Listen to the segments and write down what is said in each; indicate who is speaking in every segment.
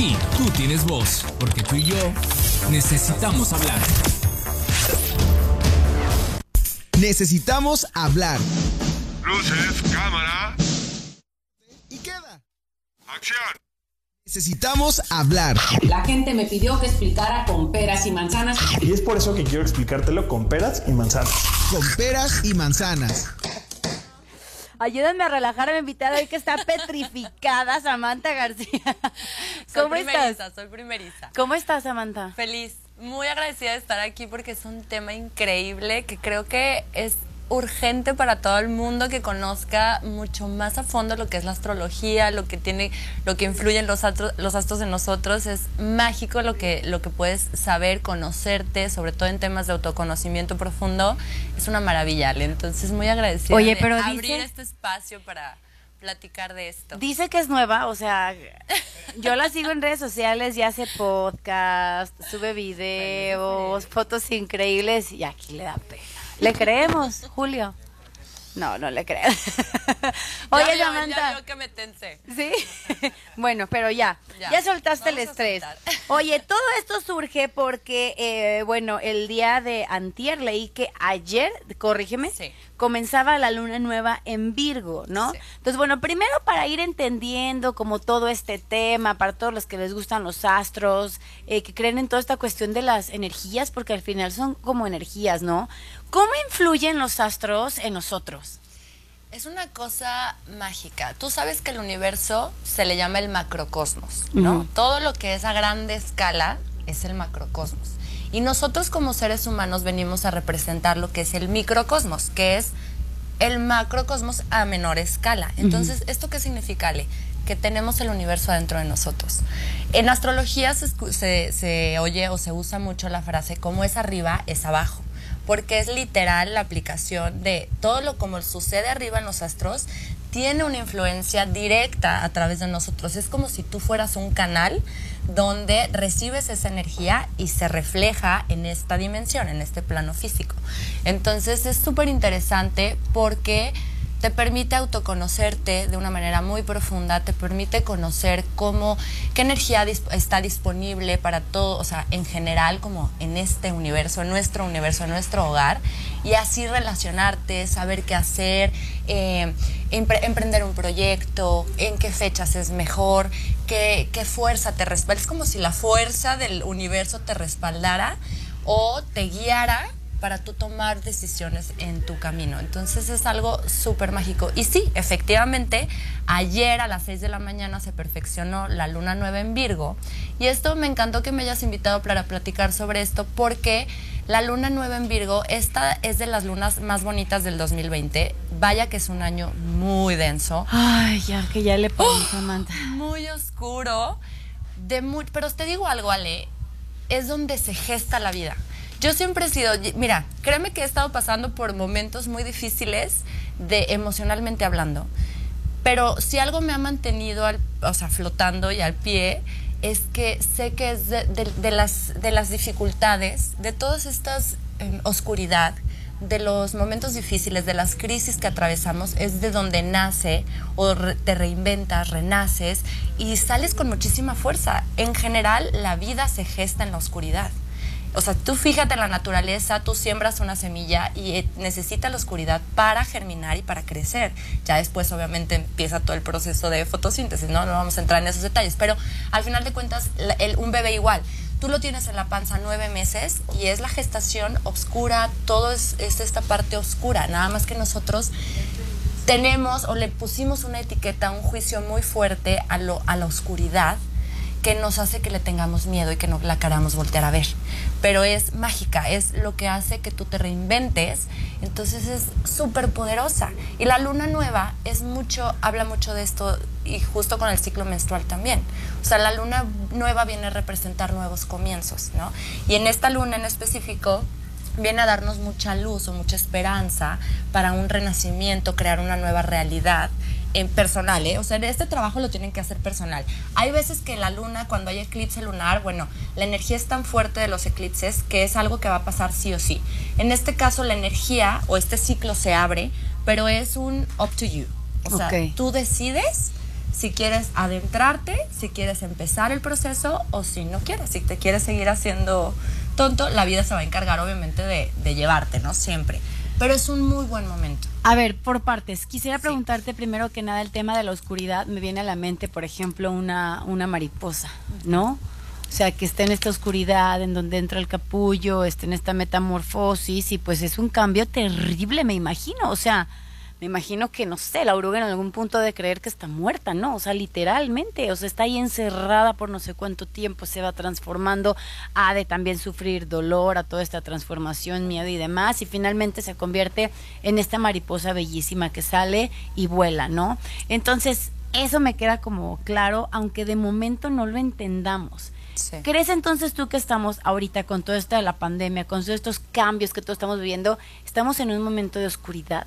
Speaker 1: Sí, tú tienes voz, porque tú y yo necesitamos hablar.
Speaker 2: Necesitamos hablar.
Speaker 3: Luces, cámara.
Speaker 2: Y queda.
Speaker 3: Acción.
Speaker 2: Necesitamos hablar.
Speaker 4: La gente me pidió que explicara con peras y manzanas.
Speaker 5: Y es por eso que quiero explicártelo con peras y manzanas.
Speaker 2: Con peras y manzanas.
Speaker 6: Ayúdenme a relajar a mi invitada hoy que está petrificada, Samantha García.
Speaker 7: Soy
Speaker 6: ¿Cómo
Speaker 7: primeriza,
Speaker 6: estás?
Speaker 7: soy primeriza.
Speaker 6: ¿Cómo estás, Samantha?
Speaker 7: Feliz, muy agradecida de estar aquí porque es un tema increíble que creo que es urgente para todo el mundo que conozca mucho más a fondo lo que es la astrología, lo que tiene, lo que influyen los astros, los astros en nosotros. Es mágico lo que, lo que puedes saber, conocerte, sobre todo en temas de autoconocimiento profundo. Es una maravilla, Ale. Entonces, muy agradecida
Speaker 6: Oye,
Speaker 7: de
Speaker 6: pero
Speaker 7: abrir
Speaker 6: dice-
Speaker 7: este espacio para platicar de esto.
Speaker 6: Dice que es nueva, o sea, yo la sigo en redes sociales y hace podcast, sube videos, fotos increíbles y aquí le da pena. ¿Le creemos, Julio? No, no le creo. Oye,
Speaker 7: Ya
Speaker 6: Samantha.
Speaker 7: Ya que me tensé.
Speaker 6: Sí. bueno, pero ya. Ya,
Speaker 7: Ya.
Speaker 6: soltaste el
Speaker 7: Vamos
Speaker 6: estrés. Oye, todo esto surge porque, eh, bueno, el día de antier leí que ayer, corrígeme,
Speaker 7: Sí.
Speaker 6: Comenzaba la luna nueva en Virgo, ¿no?
Speaker 7: Sí.
Speaker 6: Entonces, bueno, primero para ir entendiendo como todo este tema, para todos los que les gustan los astros, eh, que creen en toda esta cuestión de las energías, porque al final son como energías, ¿no? ¿Cómo influyen los astros en nosotros?
Speaker 7: Es una cosa mágica. Tú sabes que el universo se le llama el macrocosmos, ¿no? Todo lo que es a grande escala es el macrocosmos. Y nosotros como seres humanos venimos a representar lo que es el microcosmos, que es el macrocosmos a menor escala. Entonces, ¿esto qué significa, Ale? Que tenemos el universo adentro de nosotros. En astrología se- se oye o se usa mucho la frase como es arriba, es abajo porque es literal la aplicación de todo lo como sucede arriba en los astros tiene una influencia directa a través de nosotros. Es como si tú fueras un canal donde recibes esa energía y se refleja en esta dimensión, en este plano físico. Entonces es súper interesante porque te permite autoconocerte de una manera muy profunda, te permite conocer cómo, qué energía está disponible para todo, o sea, en general, como en este universo, en nuestro universo, en nuestro hogar, y así relacionarte, saber qué hacer, eh, empre- emprender un proyecto, en qué fechas es mejor, qué, qué fuerza te respalda. Es como si la fuerza del universo te respaldara o te guiara para tú tomar decisiones en tu camino. Entonces es algo súper mágico. Y sí, efectivamente, ayer a las 6 de la mañana se perfeccionó la luna nueva en Virgo. Y esto me encantó que me hayas invitado para platicar sobre esto porque la luna nueva en Virgo, esta es de las lunas más bonitas del 2020. Vaya que es un año muy denso
Speaker 6: Ay, ya, que ya le pongo, Samantha.
Speaker 7: muy oscuro, de muy, pero te digo algo, Ale, es donde se gesta la vida. Yo siempre he sido, mira, créeme que he estado pasando por momentos muy difíciles de emocionalmente hablando, pero si algo me ha mantenido, al, o sea, flotando y al pie, es que sé que es de, las, de las dificultades, de todas estas em, oscuridad, de los momentos difíciles, de las crisis que atravesamos, es de donde nace o te reinventas, renaces y sales con muchísima fuerza. En general, la vida se gesta en la oscuridad. O sea, tú fíjate en la naturaleza, tú siembras una semilla y eh, necesita la oscuridad para germinar y para crecer. Ya después, obviamente, empieza todo el proceso de fotosíntesis, ¿no? No vamos a entrar en esos detalles, pero al final de cuentas, el- un bebé igual. Tú lo tienes en la panza nueve meses y es la gestación oscura, todo es, es esta parte oscura, nada más que nosotros tenemos o le pusimos una etiqueta, un juicio muy fuerte a, lo, a la oscuridad que nos hace que le tengamos miedo y que no la queramos voltear a ver. Pero es mágica, es lo que hace que tú te reinventes, entonces es súper poderosa. Y la luna nueva es mucho, habla mucho de esto y justo con el ciclo menstrual también. O sea, la luna nueva viene a representar nuevos comienzos, ¿no? Y en esta luna en específico viene a darnos mucha luz o mucha esperanza para un renacimiento, crear una nueva realidad en personal, ¿eh? O sea, este trabajo lo tienen que hacer personal. Hay veces que la luna, cuando hay eclipse lunar, bueno, la energía es tan fuerte de los eclipses que es algo que va a pasar sí o sí. En este caso, la energía o este ciclo se abre, pero es un up to you. O sea, tú decides si quieres adentrarte, si quieres empezar el proceso o si no quieres, si te quieres seguir haciendo tonto, la vida se va a encargar obviamente de, de llevarte, ¿no? Siempre. Pero es un muy buen momento.
Speaker 6: A ver, por partes. Quisiera preguntarte primero que nada el tema de la oscuridad. Me viene a la mente, por ejemplo, una, una mariposa, ¿no? O sea, que está en esta oscuridad, en donde entra el capullo, está en esta metamorfosis, y pues es un cambio terrible, me imagino. O sea, me imagino que, no sé, la oruga en algún punto de creer que está muerta, ¿no? O sea, literalmente, o sea, está ahí encerrada por no sé cuánto tiempo, se va transformando, ha de también sufrir dolor a toda esta transformación, miedo y demás, y finalmente se convierte en esta mariposa bellísima que sale y vuela, ¿no? Entonces, eso me queda como claro, aunque de momento no lo entendamos.
Speaker 7: Sí.
Speaker 6: ¿Crees entonces tú que estamos ahorita con todo esto de la pandemia, con todos estos cambios que todos estamos viviendo, estamos en un momento de oscuridad?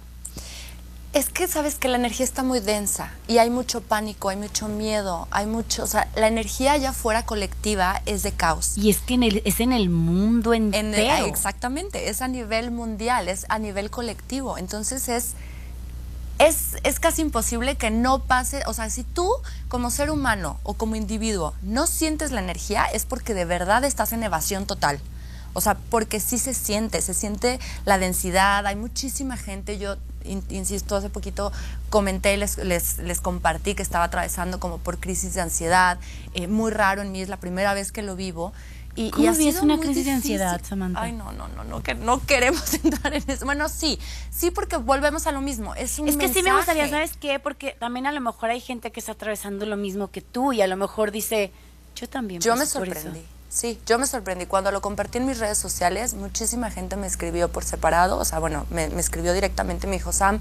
Speaker 7: Es que sabes que la energía está muy densa y hay mucho pánico, hay mucho miedo, hay mucho, o sea, la energía allá afuera colectiva es de caos.
Speaker 6: Y es que en el, es en el mundo
Speaker 7: En-
Speaker 6: entero.
Speaker 7: exactamente, es a nivel mundial, es a nivel colectivo. Entonces es, es, es casi imposible que no pase, o sea, si tú como ser humano o como individuo no sientes la energía, es porque de verdad estás en evasión total. O sea, porque sí se siente, se siente la densidad, hay muchísima gente, yo insisto, hace poquito comenté, les, les, les compartí que estaba atravesando como por crisis de ansiedad, eh, muy raro en mí, es la primera vez que lo vivo. Y,
Speaker 6: ¿Cómo
Speaker 7: y ha sido
Speaker 6: una crisis de ansiedad, Samantha?
Speaker 7: Ay, no, no, no, no, que no queremos entrar en eso. Bueno, sí, sí, porque volvemos a lo mismo. Es un
Speaker 6: Es que sí me gustaría,
Speaker 7: mensaje.
Speaker 6: ¿sabes qué? Porque también a lo mejor hay gente que está atravesando lo mismo que tú y a lo mejor dice, yo también.
Speaker 7: Yo me
Speaker 6: paso por eso".
Speaker 7: sorprendí. Sí, yo me sorprendí. Cuando lo compartí en mis redes sociales, muchísima gente me escribió por separado. O sea, bueno, me, escribió directamente, me dijo, Sam,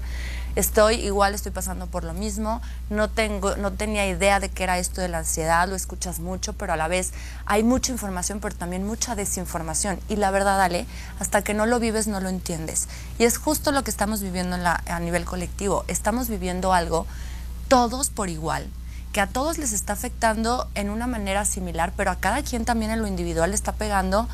Speaker 7: estoy igual, estoy pasando por lo mismo. No, tengo, no tenía idea de qué era esto de la ansiedad, lo escuchas mucho, pero a la vez hay mucha información, pero también mucha desinformación. Y la verdad, Ale, hasta que no lo vives, no lo entiendes. Y es justo lo que estamos viviendo a nivel colectivo. Estamos viviendo algo todos por igual que a todos les está afectando en una manera similar, pero a cada quien también en lo individual le está pegando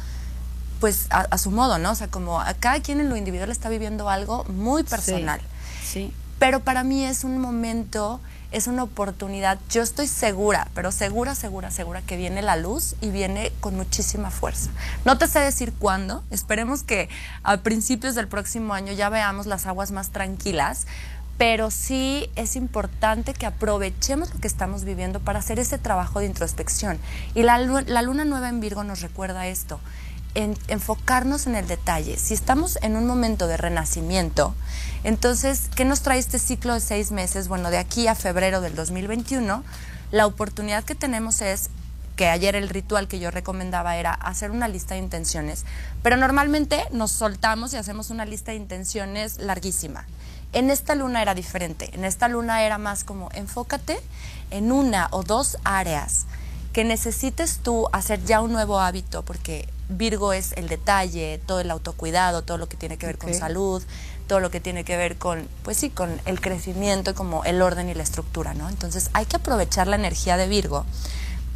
Speaker 7: pues a, a su modo, ¿no? O sea, como a cada quien en lo individual está viviendo algo muy personal.
Speaker 6: Sí.
Speaker 7: Pero para mí es un momento, es una oportunidad. Yo estoy segura, pero segura, segura, segura que viene la luz y viene con muchísima fuerza. No te sé decir cuándo. Esperemos que a principios del próximo año ya veamos las aguas más tranquilas. Pero sí es importante que aprovechemos lo que estamos viviendo para hacer ese trabajo de introspección. Y la, la luna nueva en Virgo nos recuerda esto en- enfocarnos en el detalle. Si estamos en un momento de renacimiento, entonces, ¿qué nos trae este ciclo de seis meses? Bueno, de aquí a febrero del 2021, la oportunidad que tenemos es que ayer el ritual que yo recomendaba era hacer una lista de intenciones, pero normalmente nos soltamos y hacemos una lista de intenciones larguísima. En esta luna era diferente, en esta luna era más como enfócate en una o dos áreas que necesites tú hacer ya un nuevo hábito, porque Virgo es el detalle, todo el autocuidado, todo lo que tiene que ver con salud, todo lo que tiene que ver con, pues sí, con el crecimiento y como el orden y la estructura, ¿no? Entonces hay que aprovechar la energía de Virgo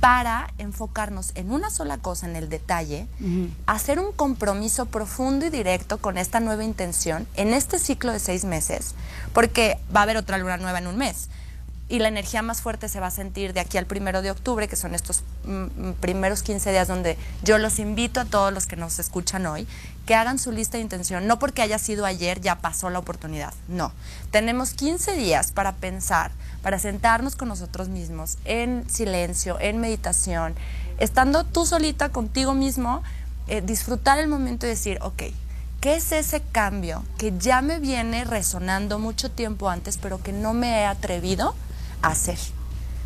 Speaker 7: para enfocarnos en una sola cosa, en el detalle, hacer un compromiso profundo y directo con esta nueva intención en este ciclo de seis meses, porque va a haber otra luna nueva en un mes. Y la energía más fuerte se va a sentir de aquí al primero de octubre, que son estos mm, mm, primeros 15 días donde yo los invito a todos los que nos escuchan hoy que hagan su lista de intención. No porque haya sido ayer ya pasó la oportunidad, no. Tenemos 15 días para pensar, para sentarnos con nosotros mismos en silencio, en meditación, estando tú solita contigo mismo, eh, disfrutar el momento y decir, ok, ¿Qué es ese cambio que ya me viene resonando mucho tiempo antes, pero que no me he atrevido a hacer?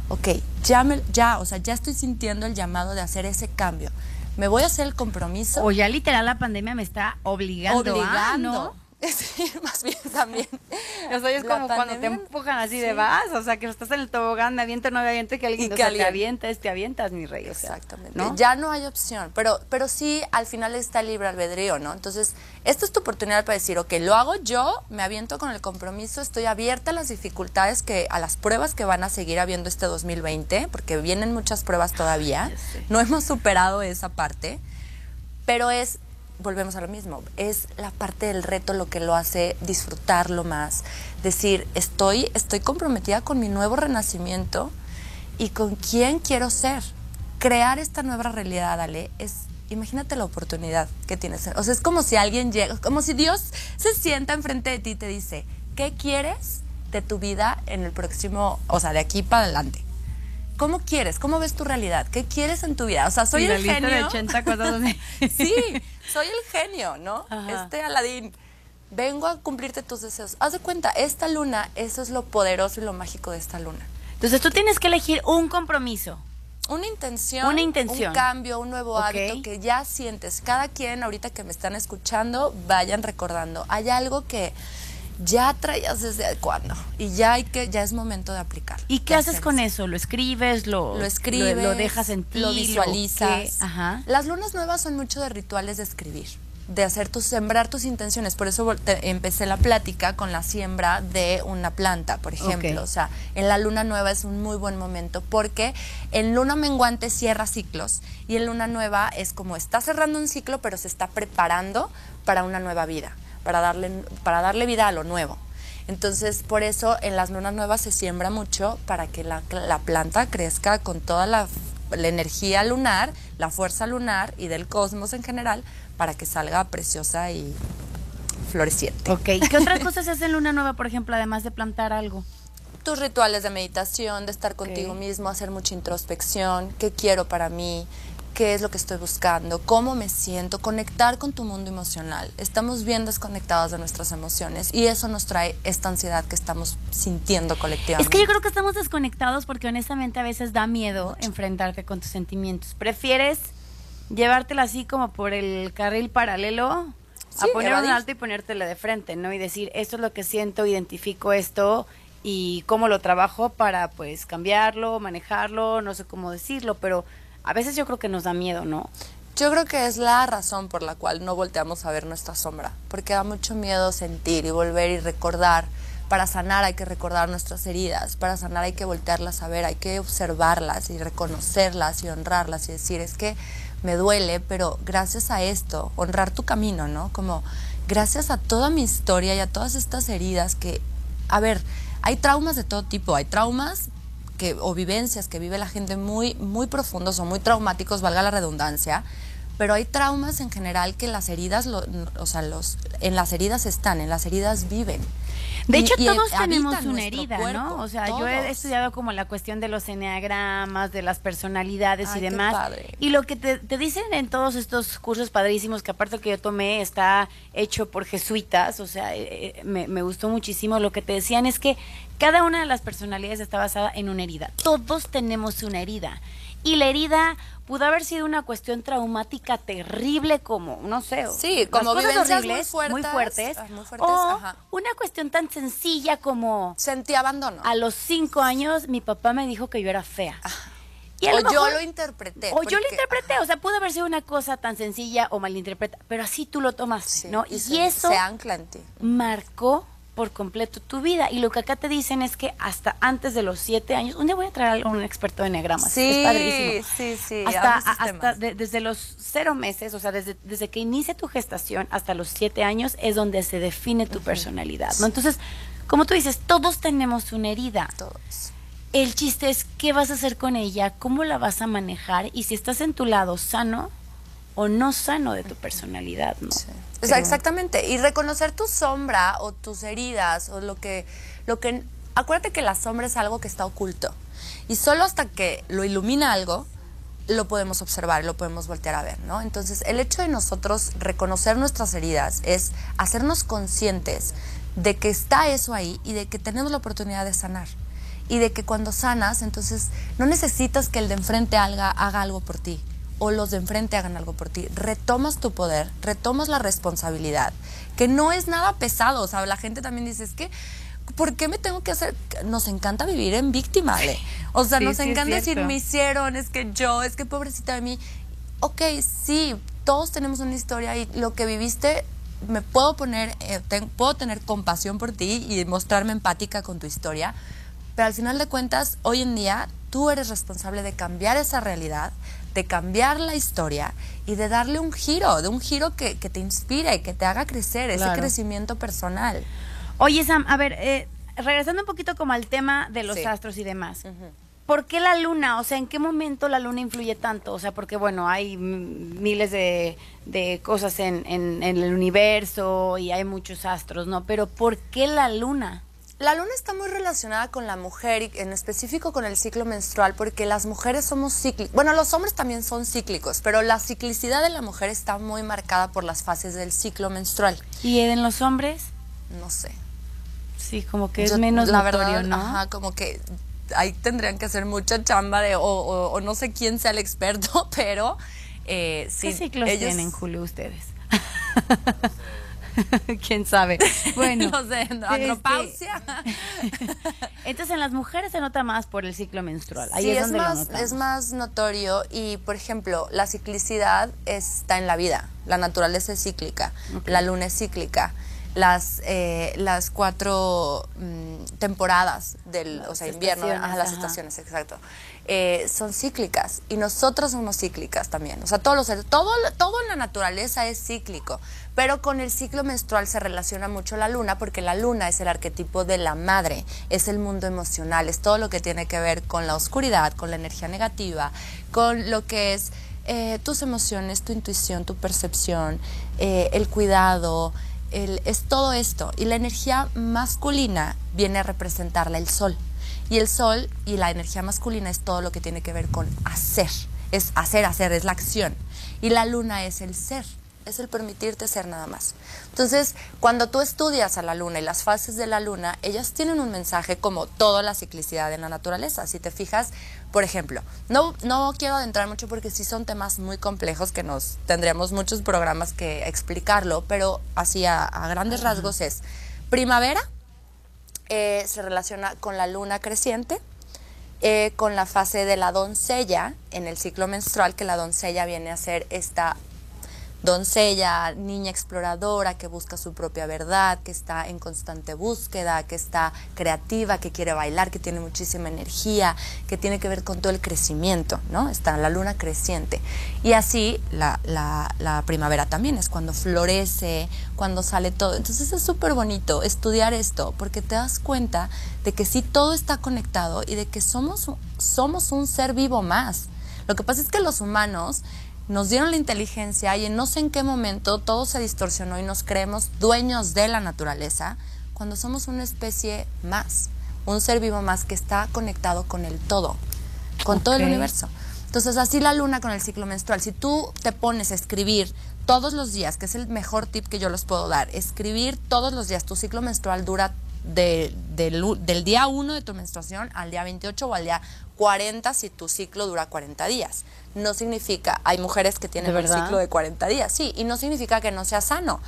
Speaker 7: Ok, ya, me, ya, o sea, ya estoy sintiendo el llamado de hacer ese cambio. Me voy a hacer el compromiso.
Speaker 6: O ya literal la pandemia me está obligando, a,
Speaker 7: obligando.
Speaker 6: ¿no?
Speaker 7: Sí, más bien también.
Speaker 6: O sea, es
Speaker 7: La
Speaker 6: como cuando te empujan así de vas, o sea, que estás en el tobogán, me aviento, no me aviento, que alguien
Speaker 7: Y
Speaker 6: o
Speaker 7: que
Speaker 6: sea,
Speaker 7: alguien-
Speaker 6: te avientas, te avientas, mi rey, o sea,
Speaker 7: Exactamente.
Speaker 6: ¿no?
Speaker 7: Ya no hay opción, pero, pero sí al final está el libre albedrío, ¿no? Entonces, esta es tu oportunidad para decir, ok, lo hago yo, me aviento con el compromiso, estoy abierta a las dificultades, que a las pruebas que van a seguir habiendo este 2020, porque vienen muchas pruebas todavía, no hemos superado esa parte, pero es volvemos a lo mismo, es la parte del reto lo que lo hace disfrutarlo más, decir, estoy, estoy comprometida con mi nuevo renacimiento y con quién quiero ser. Crear esta nueva realidad, Ale, es, imagínate la oportunidad que tienes. O sea, es como si alguien llega, como si Dios se sienta enfrente de ti y te dice, ¿qué quieres de tu vida en el próximo, o sea, de aquí para adelante? ¿Cómo quieres? ¿Cómo ves tu realidad? ¿Qué quieres en tu vida? O sea, soy
Speaker 6: Y
Speaker 7: el genio.
Speaker 6: de 80 cosas donde-
Speaker 7: sí, soy el genio, ¿no?
Speaker 6: Ajá.
Speaker 7: Este Aladín. Vengo a cumplirte tus deseos. Haz de cuenta, esta luna, eso es lo poderoso y lo mágico de esta luna.
Speaker 6: Entonces tú tienes que elegir un compromiso.
Speaker 7: Una intención,
Speaker 6: Una intención.
Speaker 7: un cambio, un nuevo hábito que ya sientes. Cada quien, ahorita que me están escuchando, vayan recordando. Hay algo que ya traías desde cuándo y ya hay que ya es momento de aplicar.
Speaker 6: ¿Y qué haces con
Speaker 7: eso.
Speaker 6: ¿Lo escribes? ¿Lo,
Speaker 7: Lo escribes,
Speaker 6: Lo, lo dejas en ti?
Speaker 7: lo visualizas.
Speaker 6: Ajá.
Speaker 7: Las lunas nuevas son mucho de rituales de escribir, de hacer tus, sembrar tus intenciones. Por eso te- empecé la plática con la siembra de una planta, por ejemplo. O sea, en la luna nueva es un muy buen momento porque en luna menguante cierra ciclos y en luna nueva es como está cerrando un ciclo, pero se está preparando para una nueva vida, para darle, para darle vida a lo nuevo. Entonces, por eso en las lunas nuevas se siembra mucho para que la, la planta crezca con toda la, la energía lunar, la fuerza lunar y del cosmos en general, para que salga preciosa y floreciente.
Speaker 6: Ok. ¿Qué otra cosa se hace en Luna Nueva, por ejemplo, además de plantar algo?
Speaker 7: Tus rituales de meditación, de estar contigo mismo, hacer mucha introspección, qué quiero para mí, qué es lo que estoy buscando, cómo me siento, conectar con tu mundo emocional. Estamos bien desconectados de nuestras emociones y eso nos trae esta ansiedad que estamos sintiendo colectivamente.
Speaker 6: Es que yo creo que estamos desconectados porque honestamente a veces da miedo enfrentarte con tus sentimientos. ¿Prefieres llevártela así como por el carril paralelo?
Speaker 7: Sí,
Speaker 6: a poner un
Speaker 7: evadir.
Speaker 6: alto y ponértela de frente, ¿no? Y decir, esto es lo que siento, identifico esto y cómo lo trabajo para pues cambiarlo, manejarlo, no sé cómo decirlo, pero a veces yo creo que nos da miedo, ¿no?
Speaker 7: Yo creo que es la razón por la cual no volteamos a ver nuestra sombra, porque da mucho miedo sentir y volver y recordar. Para sanar hay que recordar nuestras heridas, para sanar hay que voltearlas a ver, hay que observarlas y reconocerlas y honrarlas y decir, es que me duele, pero gracias a esto, honrar tu camino, ¿no? Como gracias a toda mi historia y a todas estas heridas que, a ver, hay traumas de todo tipo, hay traumas o vivencias que vive la gente muy, muy profundos o muy traumáticos, valga la redundancia, pero hay traumas en general que las heridas, o sea, los, en las heridas están, en las heridas viven.
Speaker 6: De hecho,
Speaker 7: y
Speaker 6: todos tenemos una herida,
Speaker 7: cuerpo,
Speaker 6: ¿no? O sea, yo he estudiado como la cuestión de los eneagramas, de las personalidades
Speaker 7: Ay,
Speaker 6: y demás.
Speaker 7: padre.
Speaker 6: Y lo que te, te dicen en todos estos cursos padrísimos, que aparte que yo tomé, está hecho por jesuitas, o sea, eh, eh, me, me gustó muchísimo. Lo que te decían es que cada una de las personalidades está basada en una herida. Todos tenemos una herida. Y la herida pudo haber sido una cuestión traumática terrible como, no sé,
Speaker 7: Sí, como
Speaker 6: cosas
Speaker 7: muy
Speaker 6: horribles, muy
Speaker 7: fuertes, ah, muy fuertes,
Speaker 6: o
Speaker 7: ajá.
Speaker 6: una cuestión tan sencilla como
Speaker 7: Sentí abandono.
Speaker 6: a los cinco años mi papá me dijo que yo era fea. Y a
Speaker 7: o
Speaker 6: lo
Speaker 7: yo lo interpreté.
Speaker 6: O yo lo interpreté, o sea, pudo haber sido una cosa tan sencilla o malinterpretada, pero así tú lo tomaste,
Speaker 7: Sí,
Speaker 6: ¿no?
Speaker 7: y
Speaker 6: Y,
Speaker 7: se-
Speaker 6: eso
Speaker 7: se ancla en ti.
Speaker 6: marcó por completo tu vida. Y lo que acá te dicen es que hasta antes de los siete años, un día voy a traer a un experto de enegramas,
Speaker 7: Sí,
Speaker 6: es padrísimo.
Speaker 7: sí, sí,
Speaker 6: Hasta, hasta de- desde los cero meses, o sea, desde, desde que inicia tu gestación hasta los siete años es donde se define tu personalidad, ¿no? Entonces, como tú dices, todos tenemos una herida.
Speaker 7: Todos.
Speaker 6: El chiste es qué vas a hacer con ella, cómo la vas a manejar y si estás en tu lado sano o no sano de tu personalidad, ¿no?
Speaker 7: O sea,
Speaker 6: Pero-
Speaker 7: exactamente. Y reconocer tu sombra o tus heridas o lo que, lo que. Acuérdate que la sombra es algo que está oculto. Y solo hasta que lo ilumina algo, lo podemos observar, lo podemos voltear a ver, ¿no? Entonces, el hecho de nosotros reconocer nuestras heridas es hacernos conscientes de que está eso ahí y de que tenemos la oportunidad de sanar. Y de que cuando sanas, entonces no necesitas que el de enfrente haga, haga algo por ti o los de enfrente hagan algo por ti. Retomas tu poder, retomas la responsabilidad, que no es nada pesado. O sea, la gente también dice, es que, ¿por qué me tengo que hacer? Nos encanta vivir en víctima, Ale. O sea,
Speaker 6: Sí,
Speaker 7: nos
Speaker 6: sí,
Speaker 7: encanta decir, me hicieron, es que yo, es que pobrecita de mí. Ok, sí, todos tenemos una historia y lo que viviste, me puedo poner, eh, puedo tener compasión por ti y mostrarme empática con tu historia, pero al final de cuentas, hoy en día, tú eres responsable de cambiar esa realidad, de cambiar la historia y de darle un giro, de un giro que, que te inspire, que te haga crecer, ese
Speaker 6: Claro.
Speaker 7: crecimiento personal.
Speaker 6: Oye, Sam, a ver, eh, regresando un poquito como al tema de los
Speaker 7: Sí.
Speaker 6: astros y demás. ¿Por qué la luna? O sea, ¿en qué momento la luna influye tanto? O sea, porque bueno, hay miles de, de cosas en, en- en el universo y hay muchos astros, ¿no? Pero ¿por qué la luna?
Speaker 7: La luna está muy relacionada con la mujer y en específico con el ciclo menstrual porque las mujeres somos cíclicas. Bueno, los hombres también son cíclicos, pero la ciclicidad de la mujer está muy marcada por las fases del ciclo menstrual.
Speaker 6: ¿Y en los hombres?
Speaker 7: No sé.
Speaker 6: Sí, como que es
Speaker 7: Yo,
Speaker 6: menos
Speaker 7: la
Speaker 6: notorio,
Speaker 7: verdad,
Speaker 6: ¿no?
Speaker 7: Ajá, como que ahí tendrían que hacer mucha chamba de, o, o- o no sé quién sea el experto, pero eh, sí.
Speaker 6: ¿Qué ciclos
Speaker 7: ellos-
Speaker 6: tienen, Julio, ustedes? ¿Quién sabe? Bueno.
Speaker 7: No sé,
Speaker 6: este,
Speaker 7: andropausia.
Speaker 6: Entonces, en las mujeres se nota más por el ciclo menstrual. Ahí
Speaker 7: sí,
Speaker 6: es
Speaker 7: es,
Speaker 6: donde
Speaker 7: más, es más notorio y, por ejemplo, la ciclicidad está en la vida. La naturaleza es cíclica, la luna es cíclica. Las, eh, las cuatro mm, temporadas del, o sea, invierno, ajá, las
Speaker 6: ajá.
Speaker 7: estaciones, exacto, eh, son cíclicas y nosotros somos cíclicas también. O sea, todos los todo, todo en la naturaleza es cíclico, pero con el ciclo menstrual se relaciona mucho la luna porque la luna es el arquetipo de la madre, es el mundo emocional, es todo lo que tiene que ver con la oscuridad, con la energía negativa, con lo que es eh, tus emociones, tu intuición, tu percepción, eh, el cuidado, es todo esto. Y la energía masculina viene a representarla el sol. Y el sol y la energía masculina es todo lo que tiene que ver con hacer. Es hacer, hacer, es la acción. Y la luna es el ser, es el permitirte ser nada más. Entonces, cuando tú estudias a la luna y las fases de la luna, ellas tienen un mensaje como toda la ciclicidad en la naturaleza. Si te fijas, por ejemplo, no, no quiero adentrar mucho porque sí son temas muy complejos que nos tendríamos muchos programas que explicarlo, pero así a, a grandes rasgos es primavera, eh, se relaciona con la luna creciente, eh, con la fase de la doncella en el ciclo menstrual, que la doncella viene a ser esta doncella, niña exploradora que busca su propia verdad, que está en constante búsqueda, que está creativa, que quiere bailar, que tiene muchísima energía, que tiene que ver con todo el crecimiento, ¿no? Está la luna creciente. Y así la, la- primavera también es cuando florece, cuando sale todo. Entonces es súper bonito estudiar esto porque te das cuenta de que sí todo está conectado y de que somos, somos un ser vivo más. Lo que pasa es que los humanos nos dieron la inteligencia y en no sé en qué momento todo se distorsionó y nos creemos dueños de la naturaleza cuando somos una especie más, un ser vivo más que está conectado con el todo, con todo el universo. Entonces así la luna con el ciclo menstrual, si tú te pones a escribir todos los días, que es el mejor tip que yo les puedo dar, escribir todos los días, tu ciclo menstrual dura de- del del día 1 de tu menstruación al día 28 o al día 40 si tu ciclo dura 40 días. No significa, hay mujeres que tienen
Speaker 6: ¿De
Speaker 7: un ciclo de 40 días, sí, y no significa que no sea sano.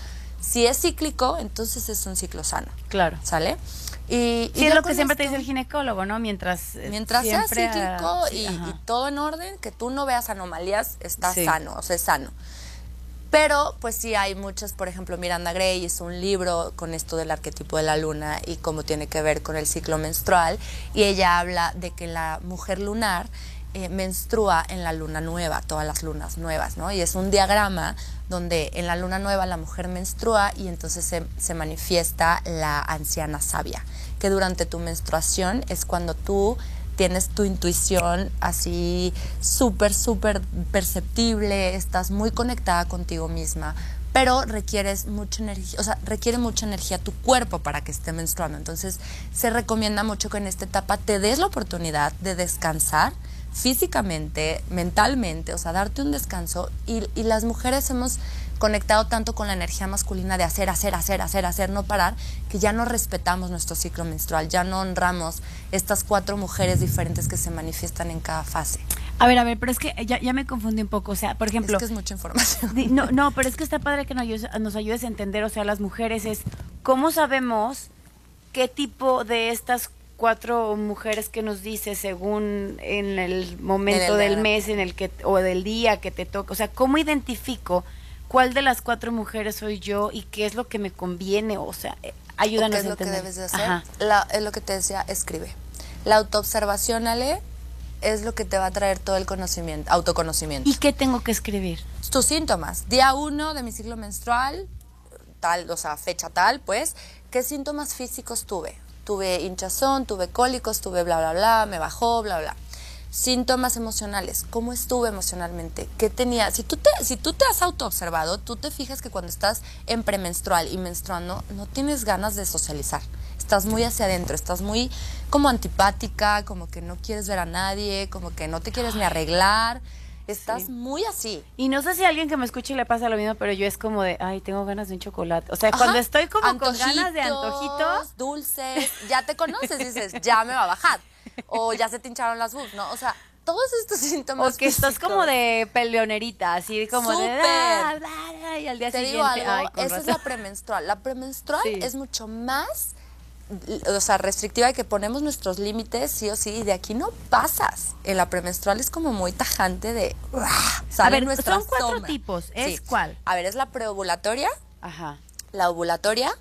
Speaker 7: Si es cíclico, entonces es un ciclo sano.
Speaker 6: Claro.
Speaker 7: ¿Sale? Y, y
Speaker 6: Sí, es lo que siempre te dice el ginecólogo, ¿no? Mientras eh,
Speaker 7: Mientras sea cíclico y,
Speaker 6: sí,
Speaker 7: y todo en orden, que tú no veas anomalías, está
Speaker 6: Sí.
Speaker 7: sano, o sea, es sano. Pero, pues sí, hay muchas, por ejemplo, Miranda Gray hizo un libro con esto del arquetipo de la luna y cómo tiene que ver con el ciclo menstrual. Y ella habla de que la mujer lunar eh, menstrua en la luna nueva, todas las lunas nuevas, ¿no? Y es un diagrama donde en la luna nueva la mujer menstrua y entonces se, se manifiesta la anciana sabia, que durante tu menstruación es cuando tú tienes tu intuición así súper, súper perceptible, estás muy conectada contigo misma, pero requieres mucha energía, o sea, requiere mucha energía tu cuerpo para que esté menstruando. Entonces, se recomienda mucho que en esta etapa te des la oportunidad de descansar físicamente, mentalmente, o sea, darte un descanso. Y, y las mujeres hemos conectado tanto con la energía masculina de hacer, hacer, hacer, hacer, hacer, no parar, que ya no respetamos nuestro ciclo menstrual, ya no honramos estas cuatro mujeres diferentes que se manifiestan en cada fase.
Speaker 6: A ver, a ver, pero es que ya, ya me confundí un poco. O sea, por ejemplo.
Speaker 7: es que es mucha información.
Speaker 6: No, no, pero es que está padre que nos ayudes, nos ayudes a entender, o sea, las mujeres es cómo sabemos qué tipo de estas cuatro mujeres que nos dice según en el momento
Speaker 7: En el
Speaker 6: del mes en el que o del día que te toca, o sea, cómo identifico cuál de las cuatro mujeres soy yo y qué es lo que me conviene, o sea, eh, ayúdanos
Speaker 7: ¿Qué es
Speaker 6: a
Speaker 7: lo que
Speaker 6: entender.
Speaker 7: debes de hacer?
Speaker 6: Ajá.
Speaker 7: La- es lo que te decía, escribe. La autoobservación, Ale, es lo que te va a traer todo el conocimiento, autoconocimiento.
Speaker 6: ¿Y qué tengo que escribir?
Speaker 7: tus síntomas. Día uno de mi ciclo menstrual, tal, o sea, fecha tal, pues, ¿qué síntomas físicos tuve? Tuve hinchazón, tuve cólicos, tuve bla, bla, bla, me bajó, bla, bla. Síntomas emocionales, ¿cómo estuve emocionalmente? ¿Qué tenía? Si tú te, si tú te has autoobservado, tú te fijas que cuando estás en premenstrual y menstruando, no tienes ganas de socializar. Estás muy hacia adentro, estás muy como antipática, como que no quieres ver a nadie, como que no te quieres ni arreglar. Estás muy así.
Speaker 6: Y no sé si a alguien que me escuche le pasa lo mismo, pero yo es como de, ay, tengo ganas de un chocolate. O sea,
Speaker 7: Ajá.
Speaker 6: cuando estoy como con ganas de antojitos,
Speaker 7: dulces, ya te conoces, dices, ya me va a bajar. O ya se te hincharon las boobs, ¿no? O sea, todos estos síntomas.
Speaker 6: o que estás como de peleonerita, así como de,
Speaker 7: Súper.
Speaker 6: "Ah, bla, bla", y al día
Speaker 7: Te
Speaker 6: siguiente,
Speaker 7: digo algo,
Speaker 6: ay,
Speaker 7: esa es la premenstrual. La premenstrual
Speaker 6: Sí.
Speaker 7: es mucho más, o sea, restrictiva y que ponemos nuestros límites sí o sí y de aquí no pasas. En la premenstrual es como muy tajante de, ¡uah! sale
Speaker 6: ver, son cuatro
Speaker 7: sombra.
Speaker 6: tipos. ¿Es cuál?
Speaker 7: A ver, es la preovulatoria,
Speaker 6: Ajá.
Speaker 7: la ovulatoria,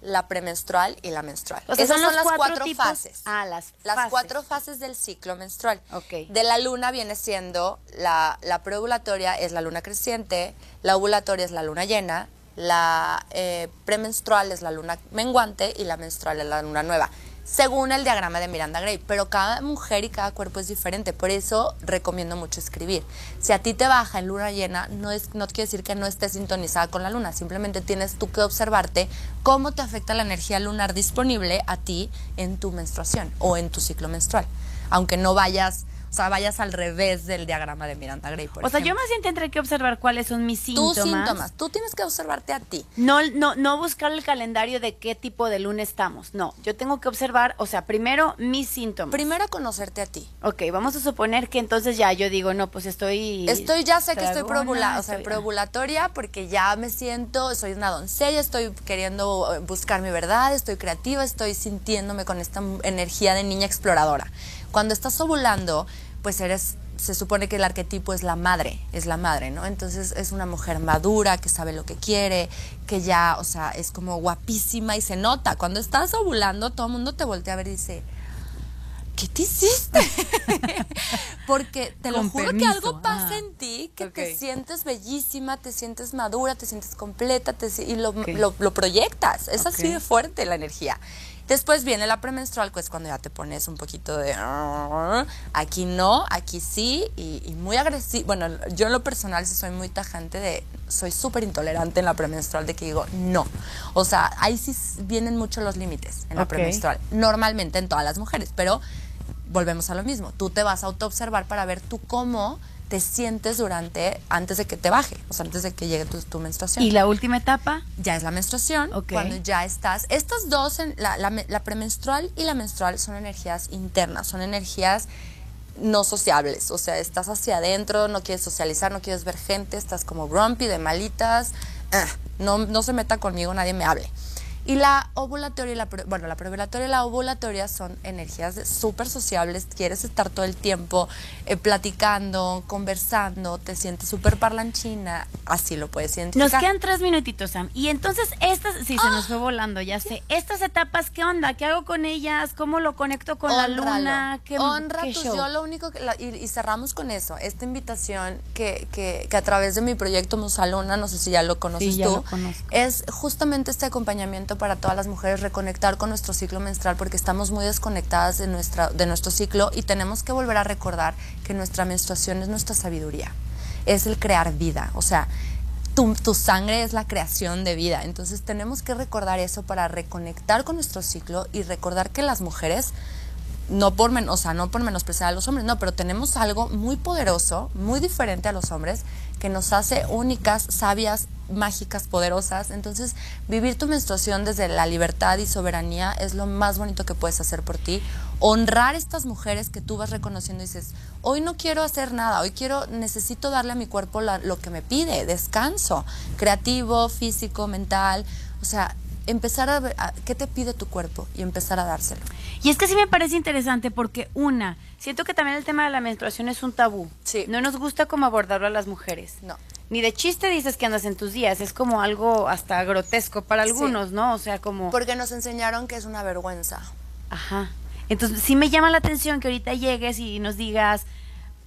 Speaker 7: la premenstrual y la menstrual.
Speaker 6: O sea,
Speaker 7: Esas
Speaker 6: son
Speaker 7: son, las
Speaker 6: cuatro
Speaker 7: cuatro
Speaker 6: tipos-
Speaker 7: fases.
Speaker 6: ah, las
Speaker 7: Las
Speaker 6: fases.
Speaker 7: cuatro fases del ciclo menstrual.
Speaker 6: Ok.
Speaker 7: De la luna viene siendo la, la preovulatoria es la luna creciente, la ovulatoria es la luna llena, la eh, premenstrual es la luna menguante y la menstrual es la luna nueva. Según el diagrama de Miranda Gray, pero cada mujer y cada cuerpo es diferente, por eso recomiendo mucho escribir. Si a ti te baja en luna llena, no, es, no quiere decir que no estés sintonizada con la luna, simplemente tienes tú que observarte cómo te afecta la energía lunar disponible a ti en tu menstruación o en tu ciclo menstrual, aunque no vayas, o sea, vayas al revés del diagrama de Miranda Gray. Por
Speaker 6: O sea, yo más bien tendré que observar cuáles son mis síntomas.
Speaker 7: Tus síntomas, tú tienes que observarte a ti.
Speaker 6: No, no, no buscar el calendario de qué tipo de luna estamos. No, yo tengo que observar, o sea, primero mis síntomas.
Speaker 7: Primero conocerte a ti.
Speaker 6: ok, vamos a suponer que entonces ya yo digo, no, pues estoy.
Speaker 7: Estoy, ya sé que estoy preovula- o sea,
Speaker 6: estoy-
Speaker 7: porque ya me siento, soy una doncella, estoy queriendo eh, buscar mi verdad, estoy creativa, estoy sintiéndome con esta energía de niña exploradora. Cuando estás ovulando, pues eres, se supone que el arquetipo es la madre, es la madre, ¿no? Entonces es una mujer madura, que sabe lo que quiere, que ya, o sea, es como guapísima y se nota. Cuando estás ovulando, todo el mundo te voltea a ver y dice, ¿qué te hiciste? Porque te lo juro
Speaker 6: permiso,
Speaker 7: que algo pasa
Speaker 6: ah.
Speaker 7: en ti, que te sientes bellísima, te sientes madura, te sientes completa te y lo,
Speaker 6: Ok.
Speaker 7: lo- lo proyectas. Es así
Speaker 6: Ok.
Speaker 7: de fuerte la energía. Después viene la premenstrual, que es cuando ya te pones un poquito de... Aquí no, aquí sí, y, y muy agresivo. Bueno, yo en lo personal sí soy muy tajante de... Soy súper intolerante en la premenstrual de que digo, no. O sea, ahí sí vienen mucho los límites en la premenstrual. Normalmente en todas las mujeres, pero volvemos a lo mismo. Tú te vas a autoobservar para ver tú cómo te sientes durante, antes de que te baje, o sea, antes de que llegue tu, tu menstruación.
Speaker 6: Y la última etapa,
Speaker 7: ya es la menstruación,
Speaker 6: Ok.
Speaker 7: cuando ya estás. Estas dos, la premenstrual y la menstrual, son energías internas, son energías no sociables. O sea, estás hacia adentro, no quieres socializar, no quieres ver gente, estás como grumpy, de malitas. ah, no, no se meta conmigo, nadie me hable. Y la ovulatoria y la, bueno, la preovulatoria y la ovulatoria son energías súper sociables. Quieres estar todo el tiempo eh, platicando, conversando, te sientes súper parlanchina. Así lo puedes identificar.
Speaker 6: nos quedan tres minutitos, Sam. Y entonces, estas, sí, se nos fue volando, ya sé. Estas etapas, ¿qué onda? ¿Qué hago con ellas? ¿Cómo lo conecto con la luna? ¿Qué,
Speaker 7: Honra
Speaker 6: qué
Speaker 7: tu
Speaker 6: show?
Speaker 7: yo, lo único que, la- y, y cerramos con eso, esta invitación que, que, que a través de mi proyecto Musaluna, no sé si ya lo conoces
Speaker 6: Sí, ya
Speaker 7: tú,
Speaker 6: lo conozco.
Speaker 7: es justamente este acompañamiento para todas las mujeres, reconectar con nuestro ciclo menstrual, porque estamos muy desconectadas de, nuestra, de nuestro ciclo y tenemos que volver a recordar que nuestra menstruación es nuestra sabiduría, es el crear vida, o sea, tu, tu sangre es la creación de vida. Entonces tenemos que recordar eso para reconectar con nuestro ciclo y recordar que las mujeres, no por, men- o sea, no por menospreciar a los hombres, no, pero tenemos algo muy poderoso, muy diferente a los hombres, que nos hace únicas, sabias, mágicas, poderosas. Entonces, vivir tu menstruación desde la libertad y soberanía es lo más bonito que puedes hacer por ti. Honrar estas mujeres que tú vas reconociendo y dices, hoy no quiero hacer nada, hoy quiero, necesito darle a mi cuerpo lo que me pide, descanso, creativo, físico, mental. O sea, empezar a ver a- qué te pide tu cuerpo y empezar a dárselo.
Speaker 6: Y es que sí me parece interesante porque, una, siento que también el tema de la menstruación es un tabú.
Speaker 7: Sí.
Speaker 6: No nos gusta como abordarlo a las mujeres.
Speaker 7: No.
Speaker 6: Ni de chiste dices que andas en tus días, es como algo hasta grotesco para algunos, ¿no? O sea, como...
Speaker 7: Porque nos enseñaron que es una vergüenza.
Speaker 6: Ajá. Entonces, sí me llama la atención que ahorita llegues y nos digas,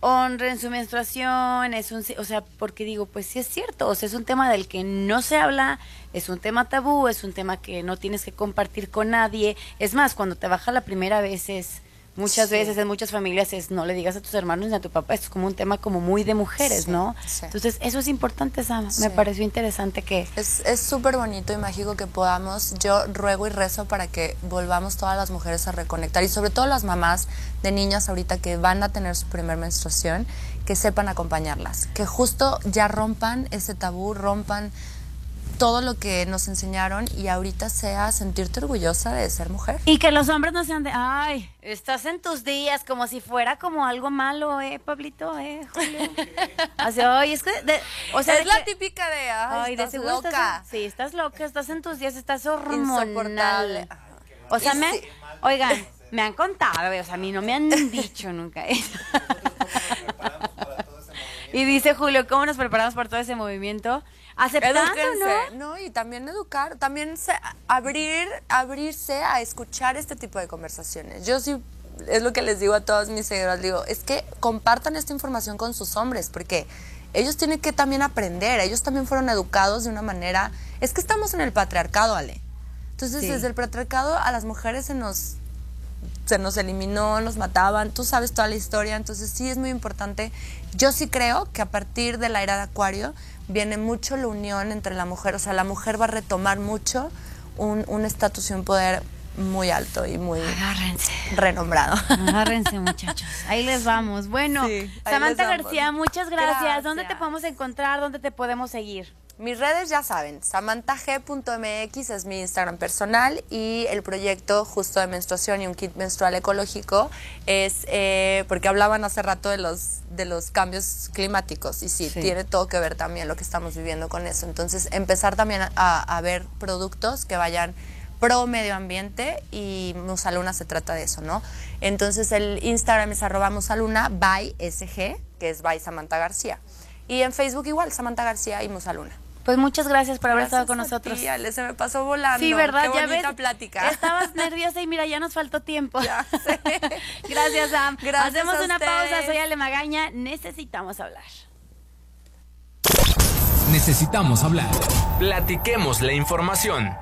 Speaker 6: honren su menstruación, es un, o sea, porque digo, pues sí es cierto, o sea, es un tema del que no se habla, es un tema tabú, es un tema que no tienes que compartir con nadie. Es más, cuando te baja la primera vez es muchas
Speaker 7: Sí.
Speaker 6: veces en muchas familias es no le digas a tus hermanos ni a tu papá, esto es como un tema como muy de mujeres,
Speaker 7: Sí,
Speaker 6: ¿no?
Speaker 7: sí.
Speaker 6: Entonces, eso es importante, Sam. Me pareció interesante que
Speaker 7: Es es súper bonito y mágico que podamos, yo ruego y rezo para que volvamos todas las mujeres a reconectar y sobre todo las mamás de niñas ahorita que van a tener su primer menstruación, que sepan acompañarlas, que justo ya rompan ese tabú, rompan todo lo que nos enseñaron y ahorita sea sentirte orgullosa de ser mujer.
Speaker 6: Y que los hombres no sean de, ay, estás en tus días, como si fuera como algo malo, ¿eh, Pablito? ¿Eh, Julio? o sea, ay, es que, de- o sea,
Speaker 7: es
Speaker 6: de
Speaker 7: la
Speaker 6: que-
Speaker 7: típica de, ay,
Speaker 6: Ay, de
Speaker 7: estás
Speaker 6: estás
Speaker 7: loca.
Speaker 6: en- sí, estás loca, estás en tus días, estás hormonal. O sea,
Speaker 7: Y
Speaker 6: me,
Speaker 7: sí.
Speaker 6: oigan, me han contado, o sea, a mí no me han dicho nunca eso. y dice Julio, ¿cómo nos preparamos para todo ese movimiento? Aceptando,
Speaker 7: Edúquense,
Speaker 6: ¿no?
Speaker 7: ¿no? Y también educar, también se- abrir, abrirse a escuchar este tipo de conversaciones. Yo sí, es lo que les digo a todos mis seguidores, digo, es que compartan esta información con sus hombres, porque ellos tienen que también aprender, ellos también fueron educados de una manera, es que estamos en el patriarcado, Ale. Entonces,
Speaker 6: Sí.
Speaker 7: desde el patriarcado a las mujeres se nos se nos eliminó, nos mataban, tú sabes toda la historia, entonces sí es muy importante. Yo sí creo que a partir de la era de Acuario viene mucho la unión entre la mujer, o sea, la mujer va a retomar mucho un un estatus y un poder muy alto y muy
Speaker 6: Agárrense.
Speaker 7: renombrado.
Speaker 6: Agárrense, muchachos. Ahí les vamos. Bueno,
Speaker 7: Sí,
Speaker 6: Samantha. García, muchas gracias.
Speaker 7: Gracias.
Speaker 6: ¿Dónde te podemos encontrar? ¿Dónde te podemos seguir?
Speaker 7: Mis redes ya saben, samantag.mx es mi Instagram personal y el proyecto justo de menstruación y un kit menstrual ecológico es eh, porque hablaban hace rato de los de los cambios climáticos y sí,
Speaker 6: Sí.
Speaker 7: tiene todo que ver también lo que estamos viviendo con eso. Entonces empezar también a, a ver productos que vayan pro medio ambiente y Musaluna se trata de eso, ¿no? Entonces el Instagram es arroba Musaluna by SG, que es by Samantha García. Y en Facebook igual, Samantha García y Musaluna.
Speaker 6: Pues muchas gracias por haber estado con nosotros.
Speaker 7: ti, Ale, se me pasó volando.
Speaker 6: Sí, ¿verdad?
Speaker 7: Qué
Speaker 6: ya
Speaker 7: bonita
Speaker 6: ves.
Speaker 7: plática.
Speaker 6: Estabas nerviosa y mira, ya nos faltó tiempo.
Speaker 7: Ya sé.
Speaker 6: Gracias, Sam.
Speaker 7: Gracias
Speaker 6: Hacemos
Speaker 7: a
Speaker 6: una pausa. Soy Ale Magaña. Necesitamos hablar.
Speaker 1: Necesitamos hablar. Platiquemos la información.